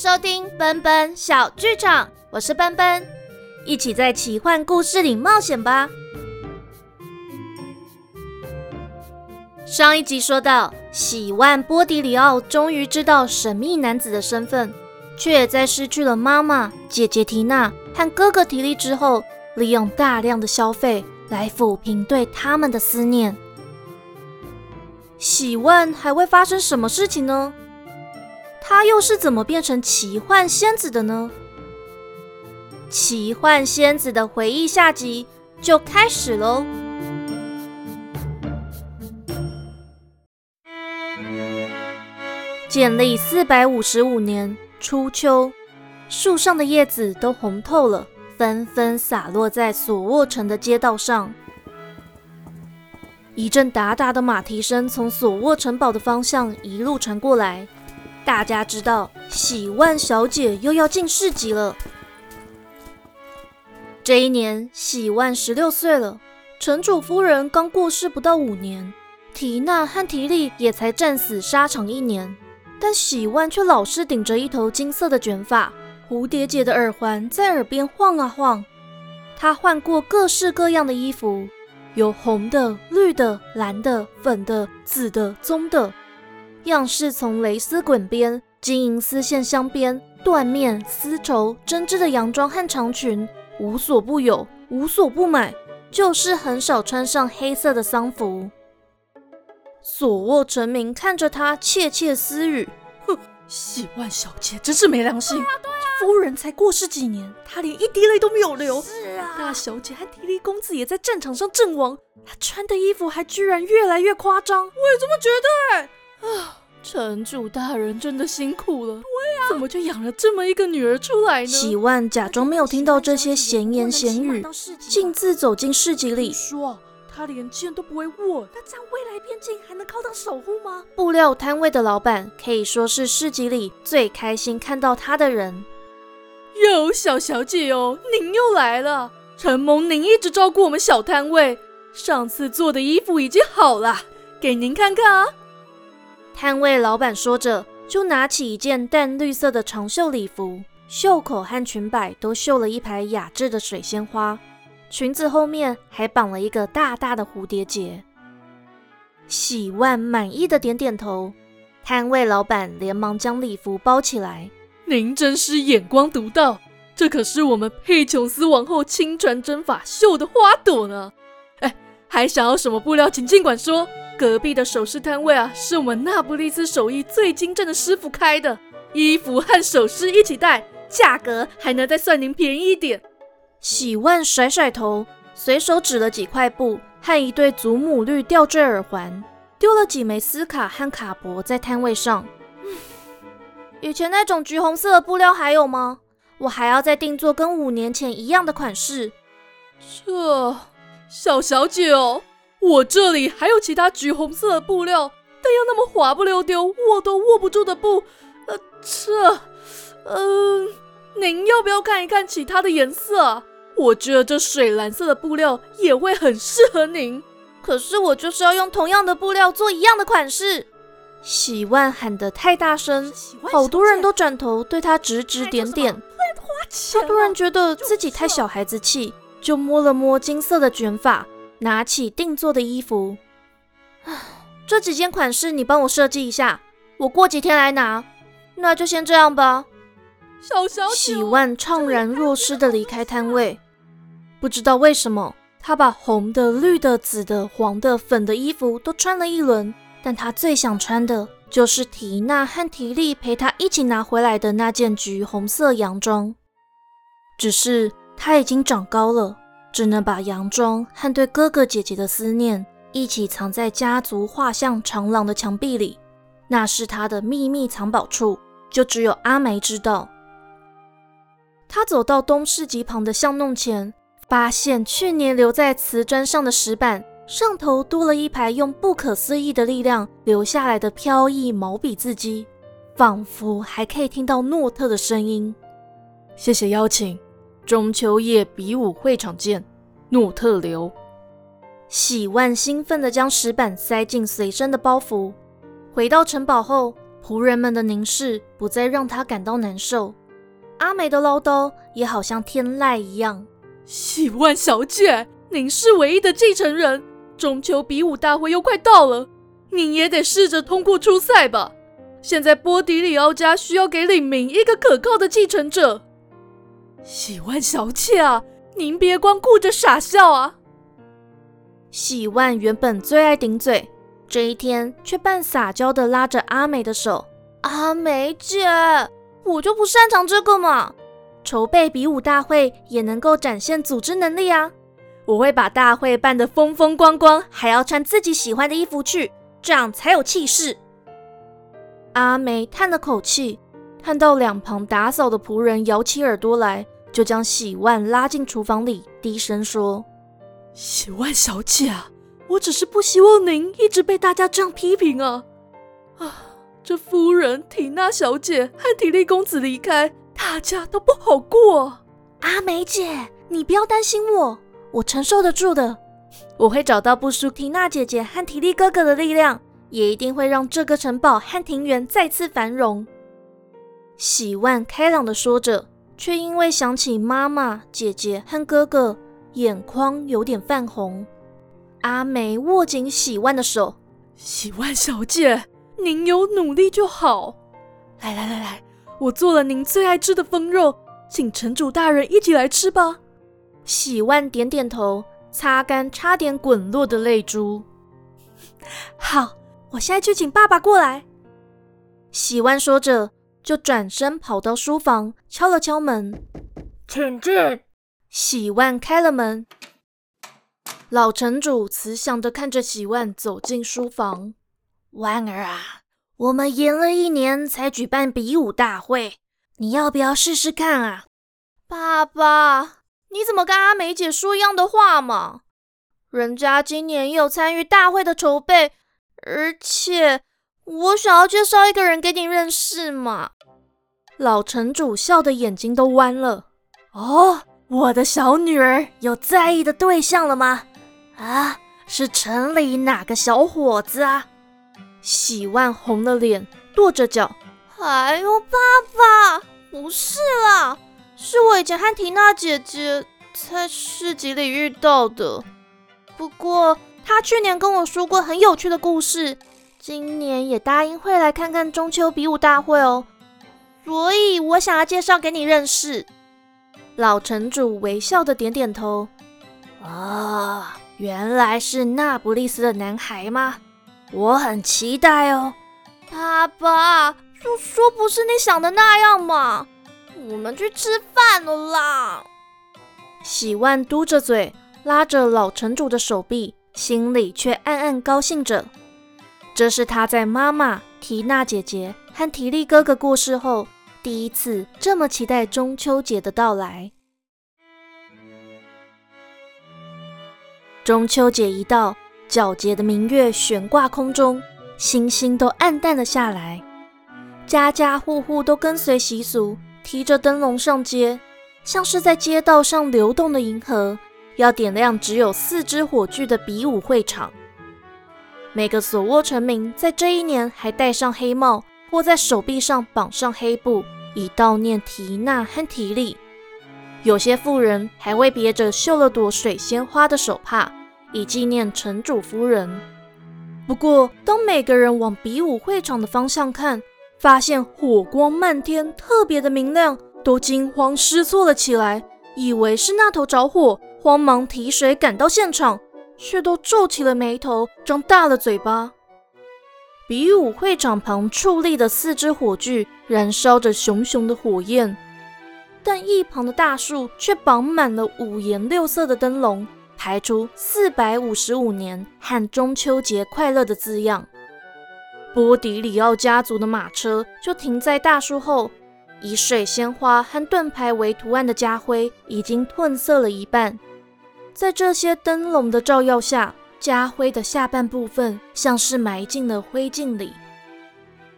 收听奔奔小剧场，我是奔奔，一起在奇幻故事里冒险吧。上一集说到，喜万波迪里奥终于知道神秘男子的身份，却也在失去了妈妈、姐姐缇娜和哥哥提利之后，利用大量的消费来抚平对他们的思念。喜万还会发生什么事情呢？他又是怎么变成奇幻仙子的呢？奇幻仙子的回忆下集就开始喽！建立四百五十五年初秋，树上的叶子都红透了，纷纷洒落在索沃城的街道上。一阵达达的马蹄声从索沃城堡的方向一路传过来。大家知道，喜万小姐又要进市集了。这一年，喜万十六岁了，城主夫人刚过世不到五年，缇娜和缇丽也才战死沙场一年，但喜万却老是顶着一头金色的卷发，蝴蝶结的耳环在耳边晃啊晃。她换过各式各样的衣服，有红的、绿的、蓝的、粉的、紫的、棕的。样式从蕾丝滚边、金银丝线镶边、缎面、丝绸、针织的洋装和长裙，无所不有，无所不买，就是很少穿上黑色的丧服。索沃臣民看着他窃窃私语：“哼，喜万小姐真是没良心！夫人才过世几年，她连一滴泪都没有流。是啊，大小姐和提利公子也在战场上阵亡，她穿的衣服还居然越来越夸张。我也这么觉得。”啊，城主大人真的辛苦了。对呀，怎么就养了这么一个女儿出来呢？喜万假装没有听到这些闲言闲语，径自走进市集里。说他连剑都不会握，那这样未来边境还能靠他守护吗？布料摊位的老板可以说是市集里最开心看到他的人。哟，小小姐哦，您又来了。承蒙您一直照顾我们小摊位，上次做的衣服已经好了，给您看看啊。摊位老板说着，就拿起一件淡绿色的长袖礼服，袖口和裙摆都绣了一排雅致的水仙花，裙子后面还绑了一个大大的蝴蝶结。喜万满意的点点头，摊位老板连忙将礼服包起来。您真是眼光独到，这可是我们佩琼斯王后亲传针法绣的花朵呢。哎，还想要什么布料，请尽管说。隔壁的首饰摊位啊，是我们那不勒斯手艺最精湛的师傅开的，衣服和首饰一起带，价格还能再算您便宜一点。喜万甩甩头，随手指了几块布和一对祖母绿吊坠耳环，丢了几枚丝卡和卡铂在摊位上。以前那种橘红色的布料还有吗？我还要再定做跟五年前一样的款式。这小小姐哦。我这里还有其他橘红色的布料，但要那么滑不溜丢、握都握不住的布，呃，这，嗯，您要不要看一看其他的颜色？我觉得这水蓝色的布料也会很适合您。可是我就是要用同样的布料做一样的款式。喜万喊得太大声，好多人都转头对他指指点点。他突然觉得自己太小孩子气，就摸了摸金色的卷发。拿起定做的衣服，这几件款式你帮我设计一下，我过几天来拿。那就先这样吧。小小喜万怅然若失的离开摊位，不知道为什么，他把红的、绿的、紫的、黄的、粉的衣服都穿了一轮，但他最想穿的就是缇娜和缇丽陪他一起拿回来的那件橘红色洋装。只是他已经长高了。只能把洋装和对哥哥姐姐的思念一起藏在家族画像长廊的墙壁里，那是他的秘密藏宝处，就只有阿梅知道。他走到东市集旁的巷弄前，发现去年留在瓷砖上的石板上头多了一排用不可思议的力量留下来的飘逸毛笔字迹，仿佛还可以听到诺特的声音。谢谢邀请。中秋夜比武会场见，诺特留。喜万兴奋地将石板塞进随身的包袱。回到城堡后，仆人们的凝视不再让他感到难受，阿美的唠叨也好像天籁一样。喜万小姐，您是唯一的继承人，中秋比武大会又快到了，您也得试着通过初赛吧。现在波迪里奥家需要给李明一个可靠的继承者。喜万小姐啊，您别光顾着傻笑啊！喜万原本最爱顶嘴，这一天却半撒娇的拉着阿美的手。阿美姐，我就不擅长这个嘛。筹备比武大会也能够展现组织能力啊！我会把大会办得风风光光，还要穿自己喜欢的衣服去，这样才有气势。阿梅叹了口气，看到两旁打扫的仆人摇起耳朵来，就将喜万拉进厨房里，低声说：“喜万小姐啊，我只是不希望您一直被大家这样批评啊！啊，这夫人缇娜小姐和体力公子离开，大家都不好过。阿梅姐，你不要担心我，我承受得住的，我会找到不输缇娜姐姐和体力哥哥的力量。”也一定会让这个城堡和庭园再次繁荣。喜万开朗的说着，却因为想起妈妈、姐姐和哥哥，眼眶有点泛红。阿梅握紧喜万的手：“喜万小姐，您有努力就好。来来来来，我做了您最爱吃的风肉，请城主大人一起来吃吧。”喜万点点头，擦干差点滚落的泪珠。好。我现在去请爸爸过来。喜万说着，就转身跑到书房，敲了敲门，请进。喜万开了门，老城主慈祥的看着喜万走进书房。万儿啊，我们延了一年才举办比武大会，你要不要试试看啊？爸爸，你怎么跟阿梅姐说一样的话嘛？人家今年也有参与大会的筹备。而且，我想要介绍一个人给你认识嘛。老城主笑的眼睛都弯了。哦，我的小女儿有在意的对象了吗？啊，是城里哪个小伙子啊？喜万红了脸，跺着脚。哎呦，爸爸，不是啦，是我以前和缇娜姐姐在市集里遇到的。不过。他去年跟我说过很有趣的故事，今年也答应会来看看中秋比武大会哦，所以我想要介绍给你认识。老城主微笑的点点头。啊，原来是那不勒斯的男孩吗？我很期待哦。爸爸，就说不是你想的那样嘛。我们去吃饭了啦。喜万嘟着嘴，拉着老城主的手臂。心里却暗暗高兴着，这是他在妈妈缇娜姐姐和提利哥哥过世后第一次这么期待中秋节的到来。中秋节一到，皎洁的明月悬挂空中，星星都暗淡了下来，家家户户都跟随习俗，提着灯笼上街，像是在街道上流动的银河。要点亮只有四支火炬的比武会场，每个手握臣民在这一年还戴上黑帽，或在手臂上绑上黑布，以悼念缇娜和提利。有些妇人还为别着绣了朵水仙花的手帕，以纪念城主夫人。不过，当每个人往比武会场的方向看，发现火光漫天，特别的明亮，都惊慌失措了起来，以为是那头着火。慌忙提水赶到现场，却都皱起了眉头，张大了嘴巴。比武会场旁矗立的四只火炬，燃烧着熊熊的火焰，但一旁的大树却绑满了五颜六色的灯笼，排出“四百五十五年”和“中秋节快乐”的字样。波迪里奥家族的马车就停在大树后，以水仙花和盾牌为图案的家徽已经褪色了一半。在这些灯笼的照耀下，家徽的下半部分像是埋进了灰烬里。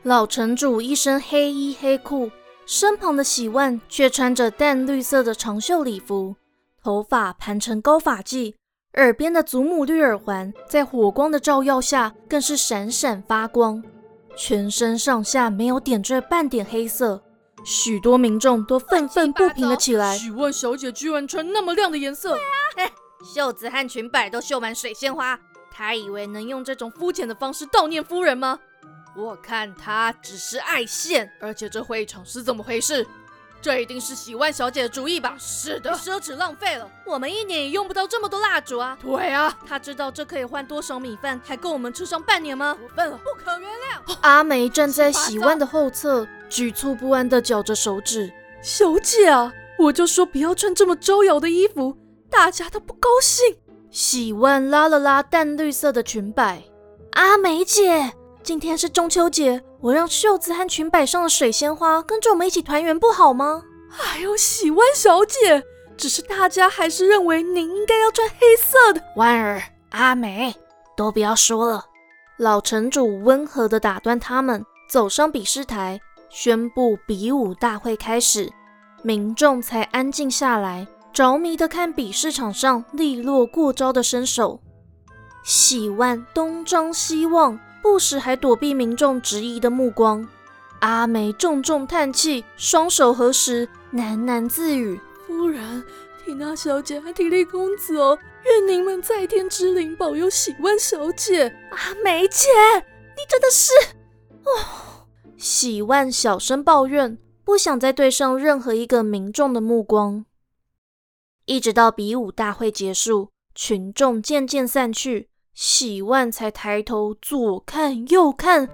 老城主一身黑衣黑裤，身旁的喜万却穿着淡绿色的长袖礼服，头发盘成高发髻，耳边的祖母绿耳环在火光的照耀下更是闪闪发光。全身上下没有点缀半点黑色。许多民众都愤愤不平了起来。喜万小姐居然穿那么亮的颜色，袖子和裙摆都绣满水仙花，他以为能用这种肤浅的方式悼念夫人吗？我看他只是爱现。而且这会场是怎么回事？这一定是喜万小姐的主意吧？是的，奢侈浪费了，我们一年也用不到这么多蜡烛啊！对啊，她知道这可以换多少米饭，还够我们吃上半年吗？过分了，不可原谅！阿梅站在喜万的后侧，局促不安地绞着手指。小姐啊，我就说不要穿这么招摇的衣服，大家都不高兴。喜万拉了拉淡绿色的裙摆。阿梅姐，今天是中秋节。我让袖子和裙摆上的水仙花跟着我们一起团圆，不好吗？哎呦，喜万小姐，只是大家还是认为您应该要穿黑色的。婉儿、阿美，都不要说了。老城主温和地打断他们，走上比试台，宣布比武大会开始。民众才安静下来，着迷的看比市场上利落过招的身手。喜万东张西望。不时还躲避民众质疑的目光。阿梅重重叹气，双手合十，喃喃自语：“夫人，缇娜小姐和缇丽公子哦，愿您们在天之灵保佑喜万小姐。”阿梅姐，你真的是……哦，喜万小声抱怨，不想再对上任何一个民众的目光。一直到比武大会结束，群众渐渐散去。喜万才抬头左看右看，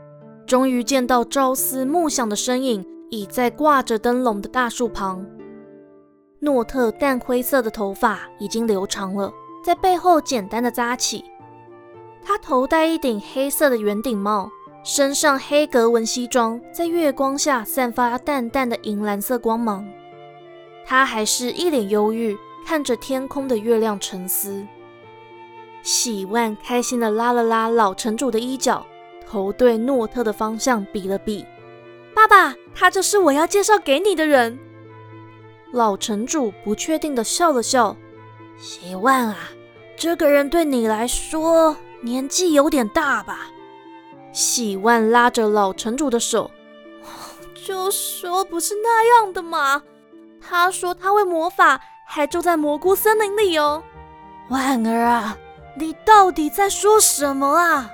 终于见到朝思暮想的身影，倚在挂着灯笼的大树旁。诺特淡灰色的头发已经留长了，在背后简单的扎起。他头戴一顶黑色的圆顶帽，身上黑格纹西装在月光下散发淡淡的银蓝色光芒。他还是一脸忧郁，看着天空的月亮沉思。喜万开心的拉了拉老城主的衣角，头对诺特的方向比了比。爸爸，他就是我要介绍给你的人。老城主不确定的笑了笑。喜万啊，这个人对你来说年纪有点大吧？喜万拉着老城主的手，就说不是那样的嘛。他说他会魔法，还住在蘑菇森林里哦。万儿啊！你到底在说什么啊？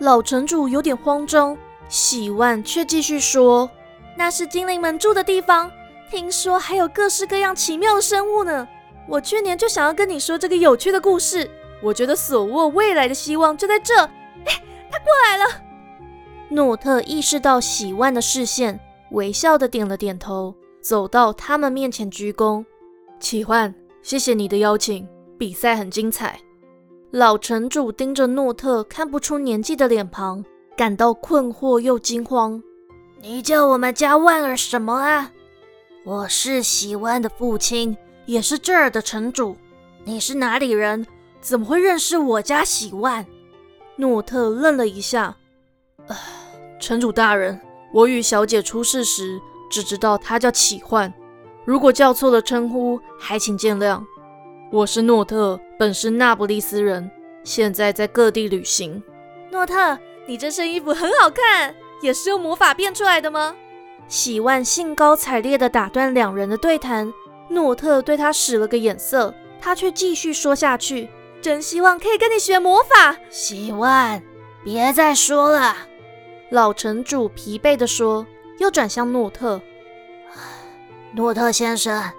老城主有点慌张，喜万却继续说：“那是精灵们住的地方，听说还有各式各样奇妙的生物呢。我去年就想要跟你说这个有趣的故事，我觉得手握未来的希望就在这。”哎，他过来了。诺特意识到喜万的视线，微笑的点了点头，走到他们面前鞠躬：“启焕，谢谢你的邀请，比赛很精彩。”老城主盯着诺特看不出年纪的脸庞，感到困惑又惊慌。你叫我们家万儿什么啊？我是喜万的父亲，也是这儿的城主。你是哪里人？怎么会认识我家喜万？诺特愣了一下。城主大人，我与小姐出事时只知道她叫启焕，如果叫错了称呼，还请见谅。我是诺特，本是那不勒斯人，现在在各地旅行。诺特，你这身衣服很好看，也是用魔法变出来的吗？喜万兴高采烈地打断两人的对谈。诺特对他使了个眼色，他却继续说下去：“真希望可以跟你学魔法。”喜万，别再说了。老城主疲惫地说，又转向诺特：“诺特先生，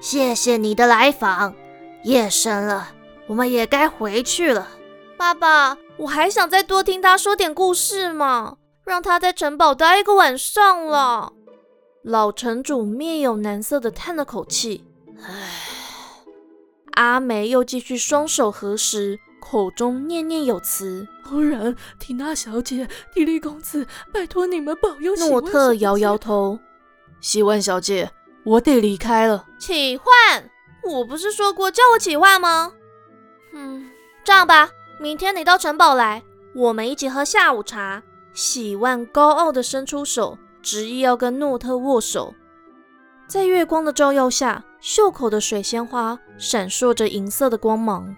谢谢你的来访。”夜深了，我们也该回去了。爸爸，我还想再多听他说点故事嘛，让他在城堡待一个晚上了。老城主面有难色的叹了口气，唉。阿梅又继续双手合十，口中念念有词。夫人，缇娜小姐，迪丽公子，拜托你们保佑。诺特摇摇头。希万小姐，我得离开了。启焕。我不是说过叫我启焕吗？嗯，这样吧，明天你到城堡来，我们一起喝下午茶。喜万高傲地伸出手，执意要跟诺特握手。在月光的照耀下，袖口的水仙花闪烁着银色的光芒。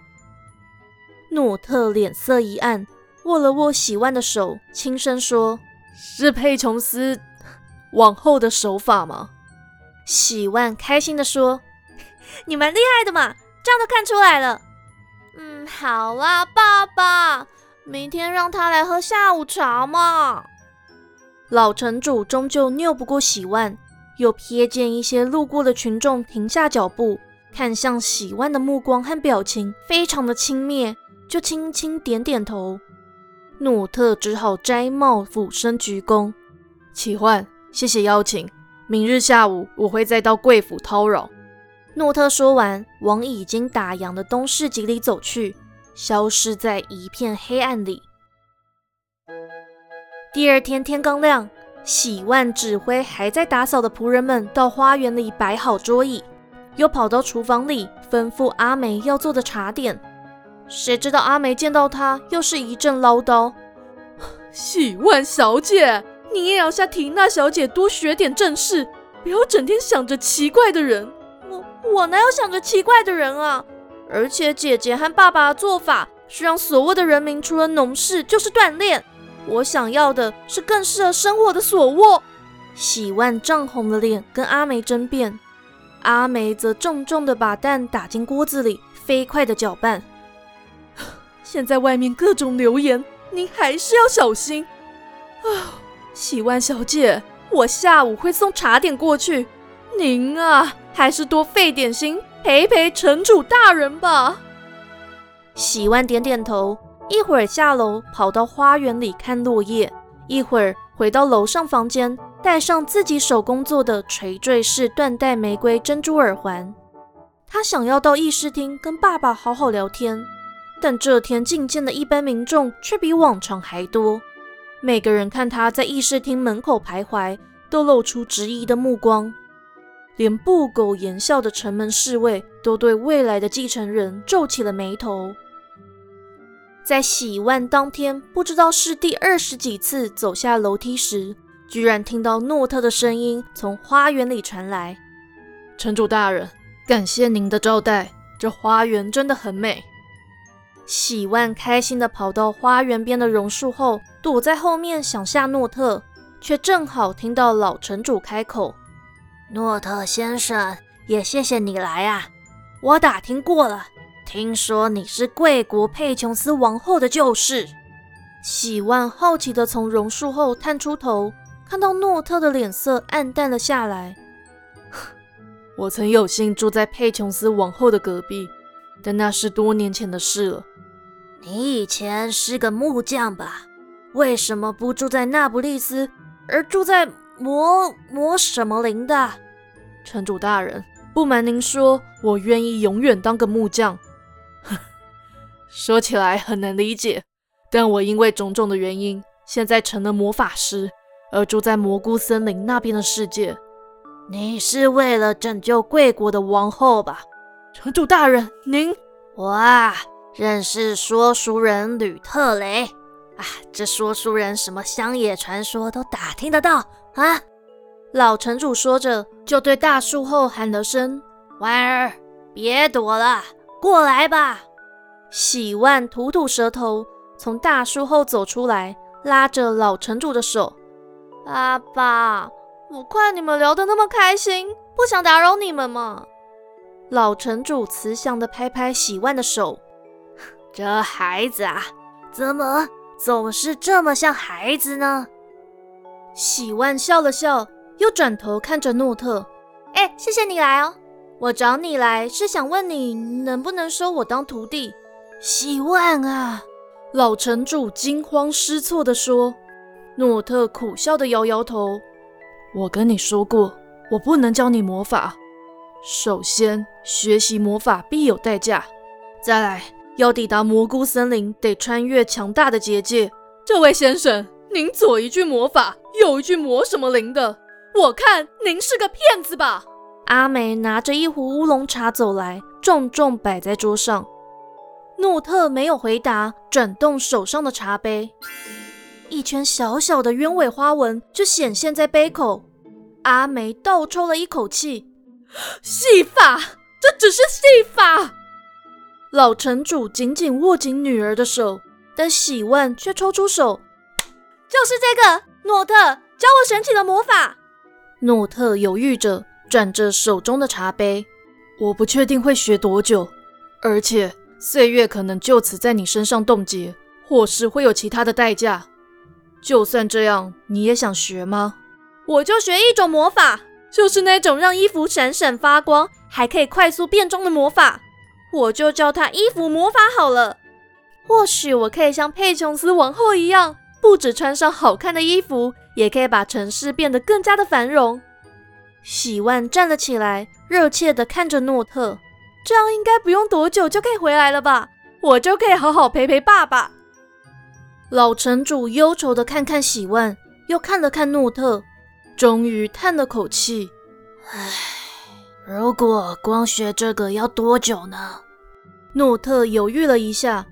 诺特脸色一暗，握了握喜万的手，轻声说：“是佩琼斯往后的手法吗？喜万开心的说：“你蛮厉害的嘛，这样都看出来了。”嗯，好啦，爸爸，明天让他来喝下午茶嘛。老城主终究拗不过喜万，又瞥见一些路过的群众停下脚步，看向喜万的目光和表情非常的轻蔑，就轻轻点点头。诺特只好摘帽俯身鞠躬：“启焕，谢谢邀请，明日下午我会再到贵府叨扰。”诺特说完，往已经打烊的东市集里走去，消失在一片黑暗里。第二天天刚亮，喜万指挥还在打扫的仆人们到花园里摆好桌椅，又跑到厨房里吩咐阿梅要做的茶点。谁知道阿梅见到他，又是一阵唠叨：“喜万小姐，你也要向缇娜小姐多学点正事，不要整天想着奇怪的人。”我我哪有想着奇怪的人啊？而且姐姐和爸爸的做法是让所有的人民除了农事就是锻炼。我想要的是更适合生活的所握。喜万涨红了脸跟阿梅争辩，阿梅则重重的把蛋打进锅子里，飞快的搅拌。现在外面各种流言，您还是要小心 啊！喜万小姐，我下午会送茶点过去。您啊，还是多费点心陪陪城主大人吧。喜万点点头，一会儿下楼跑到花园里看落叶，一会儿回到楼上房间，戴上自己手工做的垂坠式缎带玫瑰珍珠耳环。他想要到议事厅跟爸爸好好聊天，但这天觐见的一般民众却比往常还多。每个人看他在议事厅门口徘徊，都露出质疑的目光。连不苟言笑的城门侍卫都对未来的继承人皱起了眉头。在洗碗当天，不知道是第二十几次走下楼梯时，居然听到诺特的声音从花园里传来：“城主大人，感谢您的招待，这花园真的很美。”喜万开心地跑到花园边的榕树后，躲在后面想吓诺特，却正好听到老城主开口。诺特先生，也谢谢你来啊！我打听过了，听说你是贵国佩琼斯王后的旧事。喜万好奇地从榕树后探出头，看到诺特的脸色暗淡了下来。我曾有幸住在佩琼斯王后的隔壁，但那是多年前的事了。你以前是个木匠吧？为什么不住在那不勒斯，而住在……魔魔什么林的城主大人，不瞒您说，我愿意永远当个木匠。说起来很难理解，但我因为种种的原因，现在成了魔法师，而住在蘑菇森林那边的世界。你是为了拯救贵国的王后吧？城主大人，您我啊，认识说书人吕特雷啊，这说书人什么乡野传说都打听得到。啊！老城主说着，就对大树后喊了声：“婉儿，别躲了，过来吧。”喜万吐吐舌头，从大树后走出来，拉着老城主的手：“阿爸，我看你们聊得那么开心，不想打扰你们嘛。”老城主慈祥地拍拍喜万的手：“这孩子啊，怎么总是这么像孩子呢？”喜万笑了笑，又转头看着诺特：“哎，谢谢你来哦。我找你来是想问你能不能收我当徒弟。”喜万啊，老城主惊慌失措地说。诺特苦笑地摇摇头：“我跟你说过，我不能教你魔法。首先，学习魔法必有代价；再来，要抵达蘑菇森林，得穿越强大的结界。这位先生。”您左一句魔法，右一句魔什么灵的，我看您是个骗子吧？阿梅拿着一壶乌龙茶走来，重重摆在桌上。诺特没有回答，转动手上的茶杯，一圈小小的鸢尾花纹就显现在杯口。阿梅倒抽了一口气，戏法，这只是戏法。老城主紧紧握紧女儿的手，但喜万却抽出手。就是这个诺特，教我神奇的魔法。诺特犹豫着，转着手中的茶杯。我不确定会学多久，而且岁月可能就此在你身上冻结，或是会有其他的代价。就算这样，你也想学吗？我就学一种魔法，就是那种让衣服闪闪发光，还可以快速变装的魔法。我就叫他衣服魔法好了。或许我可以像佩琼斯王后一样，不止穿上好看的衣服，也可以把城市变得更加的繁荣。喜万站了起来，热切地看着诺特。这样应该不用多久就可以回来了吧？我就可以好好陪陪爸爸。老城主忧愁地看看喜万，又看了看诺特，终于叹了口气：“唉，如果光学这个要多久呢？”诺特犹豫了一下。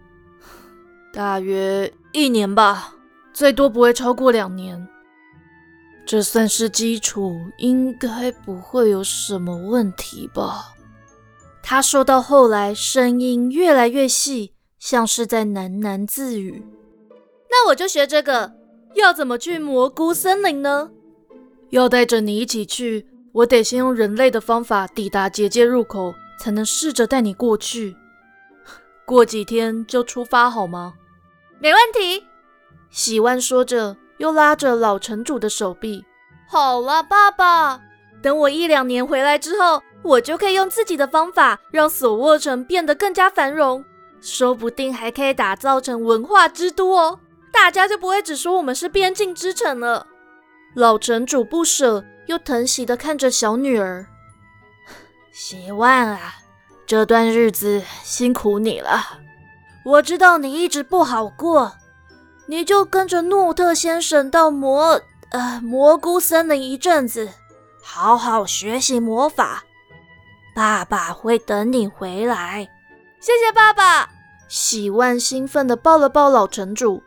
大约一年吧，最多不会超过两年。这算是基础，应该不会有什么问题吧？他说到后来，声音越来越细，像是在喃喃自语。那我就学这个。要怎么去蘑菇森林呢？要带着你一起去，我得先用人类的方法抵达结界入口，才能试着带你过去。过几天就出发，好吗？没问题，喜万说着，又拉着老城主的手臂。好了，爸爸，等我一两年回来之后，我就可以用自己的方法让索沃城变得更加繁荣，说不定还可以打造成文化之都哦。大家就不会只说我们是边境之城了。老城主不舍又疼惜的看着小女儿。喜万啊，这段日子辛苦你了。我知道你一直不好过，你就跟着诺特先生到魔呃蘑菇森林一阵子，好好学习魔法。爸爸会等你回来。谢谢爸爸。喜万兴奋地抱了抱老城主，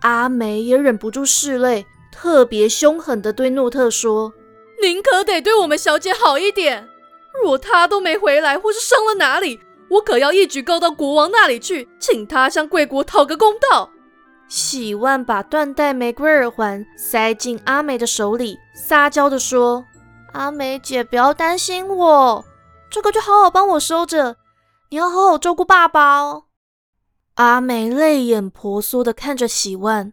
阿梅也忍不住拭泪，特别凶狠地对诺特说：“您可得对我们小姐好一点。若他都没回来，或是伤了哪里。”我可要一举告到国王那里去，请他向贵国讨个公道。喜万把缎带玫瑰耳环塞进阿美的手里，撒娇地说：“阿美姐，不要担心我，这个就好好帮我收着。你要好好照顾爸爸哦。”阿美泪眼婆娑地看着喜万，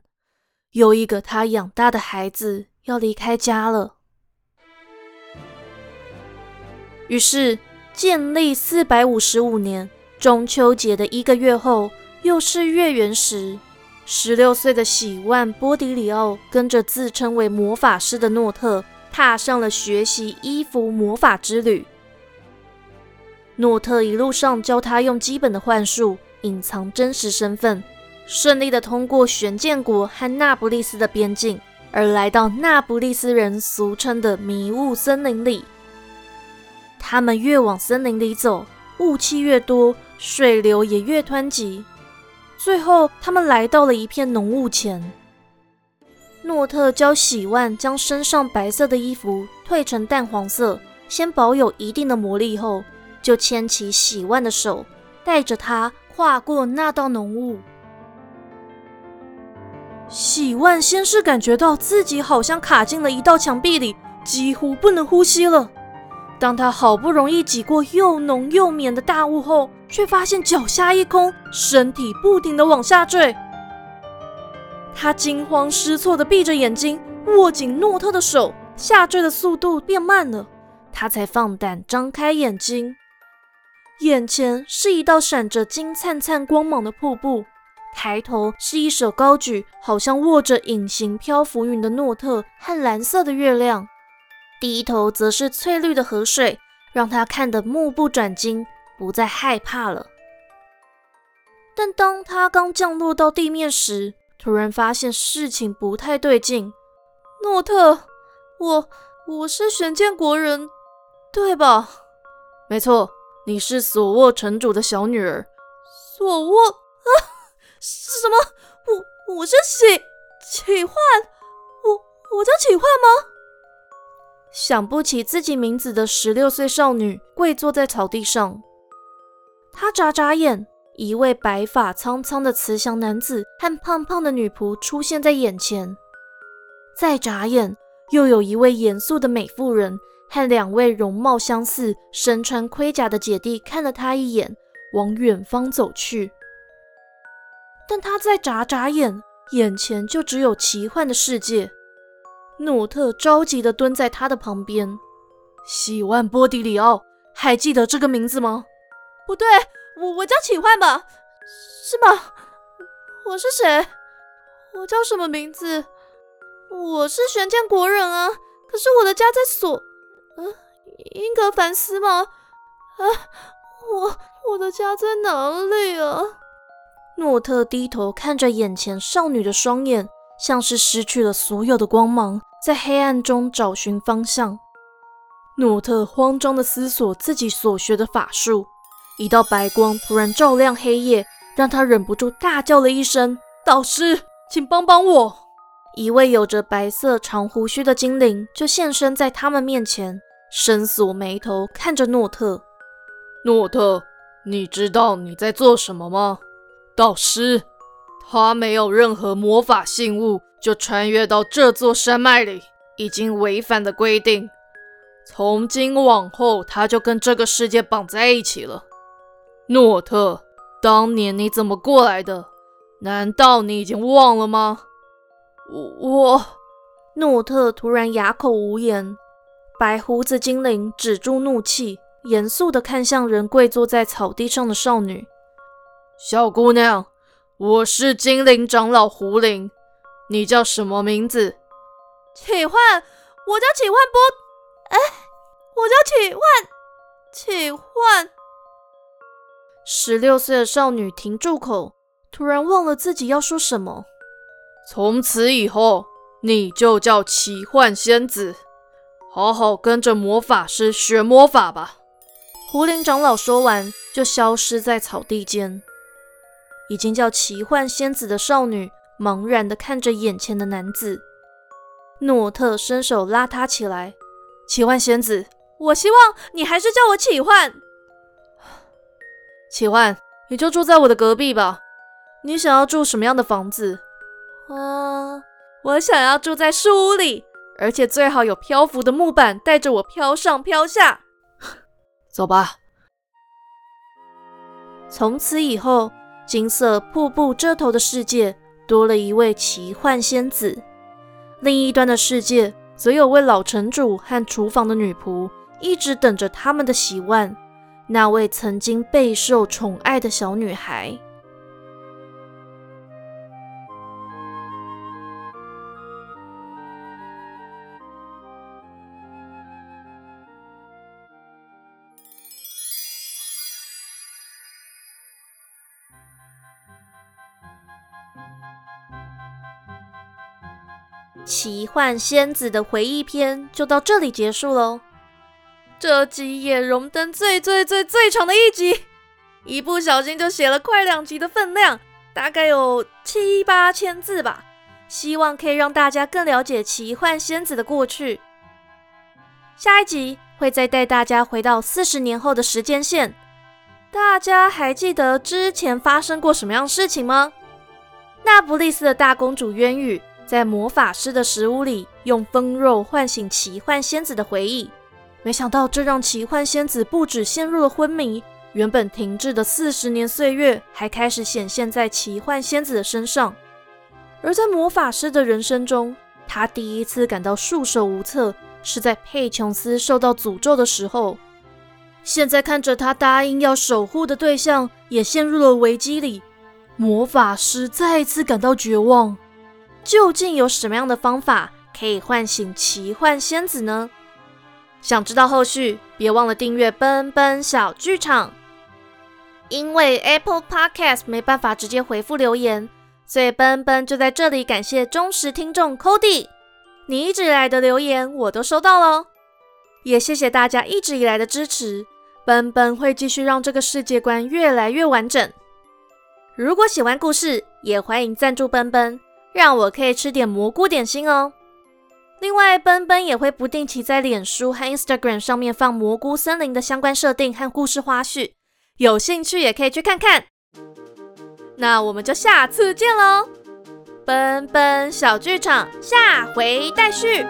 有一个她养大的孩子要离开家了。于是。建立四百五十五年中秋节的一个月后，又是月圆时，十六岁的喜万波迪里奥跟着自称为魔法师的诺特，踏上了学习衣服魔法之旅。诺特一路上教他用基本的幻术隐藏真实身份，顺利的通过玄剑国和那不利斯的边境，而来到那不利斯人俗称的迷雾森林里。他们越往森林里走，雾气越多，水流也越湍急。最后，他们来到了一片浓雾前。诺特教喜万将身上白色的衣服褪成淡黄色，先保有一定的魔力后，就牵起喜万的手，带着他跨过那道浓雾。喜万先是感觉到自己好像卡进了一道墙壁里，几乎不能呼吸了。当他好不容易挤过又浓又绵的大雾后，却发现脚下一空，身体不停地往下坠。他惊慌失措地闭着眼睛，握紧诺特的手，下坠的速度变慢了，他才放胆张开眼睛。眼前是一道闪着金灿灿光芒的瀑布，抬头是一手高举，好像握着隐形漂浮云的诺特和蓝色的月亮。第一头则是翠绿的河水，让他看得目不转睛，不再害怕了。但当他刚降落到地面时，突然发现事情不太对劲。诺特，我我是玄剑国人，对吧？没错，你是索沃城主的小女儿。索沃啊？是什么？我我是启启焕？我我叫启焕吗？想不起自己名字的十六岁少女跪坐在草地上，她眨眨眼，一位白发苍苍的慈祥男子和胖胖的女仆出现在眼前。再眨眼，又有一位严肃的美妇人和两位容貌相似、身穿盔甲的姐弟看了他一眼，往远方走去。但他再眨眨眼，眼前就只有奇幻的世界。诺特着急地蹲在他的旁边。喜万波迪里奥，还记得这个名字吗？不对，我我叫启焕吧？是吗？我是谁？我叫什么名字？我是玄剑国人啊！可是我的家在索……嗯，英格凡斯吗？啊，我我的家在哪里啊？诺特低头看着眼前少女的双眼，像是失去了所有的光芒，在黑暗中找寻方向。诺特慌张地思索自己所学的法术，一道白光突然照亮黑夜，让他忍不住大叫了一声：“导师，请帮帮我！”一位有着白色长胡须的精灵就现身在他们面前，深锁眉头看着诺特。诺特，你知道你在做什么吗？导师，他没有任何魔法信物就穿越到这座山脉里，已经违反了规定。从今往后，他就跟这个世界绑在一起了。诺特，当年你怎么过来的？难道你已经忘了吗？我……诺特突然哑口无言。白胡子精灵止住怒气，严肃地看向仍跪坐在草地上的少女：“小姑娘，我是精灵长老胡灵，你叫什么名字？”启幻，我叫启幻波。哎，我叫启幻，启幻。十六岁的少女停住口，突然忘了自己要说什么。从此以后，你就叫奇幻仙子，好好跟着魔法师学魔法吧。胡林长老说完，就消失在草地间。已经叫奇幻仙子的少女茫然地看着眼前的男子。诺特伸手拉她起来。奇幻仙子，我希望你还是叫我奇幻。奇幻，你就住在我的隔壁吧。你想要住什么样的房子？啊，我想要住在树屋里，而且最好有漂浮的木板，带着我飘上飘下。走吧。从此以后，金色瀑布遮头的世界多了一位奇幻仙子，另一端的世界。则有位老城主和厨房的女仆一直等着他们的洗碗，那位曾经备受宠爱的小女孩。奇幻仙子的回忆篇就到这里结束喽。这集也荣登最最最最长的一集，一不小心就写了快两集的分量，大概有七八千字吧。希望可以让大家更了解奇幻仙子的过去。下一集会再带大家回到四十年后的时间线，大家还记得之前发生过什么样事情吗？那不勒斯的大公主渊羽。在魔法师的食物里用风肉唤醒奇幻仙子的回忆，没想到这让奇幻仙子不止陷入了昏迷，原本停滞的四十年岁月还开始显现在奇幻仙子的身上。而在魔法师的人生中，他第一次感到束手无策，是在佩琼斯受到诅咒的时候。现在看着他答应要守护的对象也陷入了危机里，魔法师再一次感到绝望。究竟有什么样的方法可以唤醒奇幻仙子呢？想知道后续，别忘了订阅奔奔小剧场。因为 Apple Podcast 没办法直接回复留言，所以奔奔就在这里感谢忠实听众 Cody，你一直以来的留言我都收到喽，也谢谢大家一直以来的支持。奔奔会继续让这个世界观越来越完整。如果喜欢故事，也欢迎赞助奔奔。让我可以吃点蘑菇点心哦。另外，奔奔也会不定期在脸书和 Instagram 上面放蘑菇森林的相关设定和故事花絮，有兴趣也可以去看看。那我们就下次见喽，奔奔小剧场下回待续。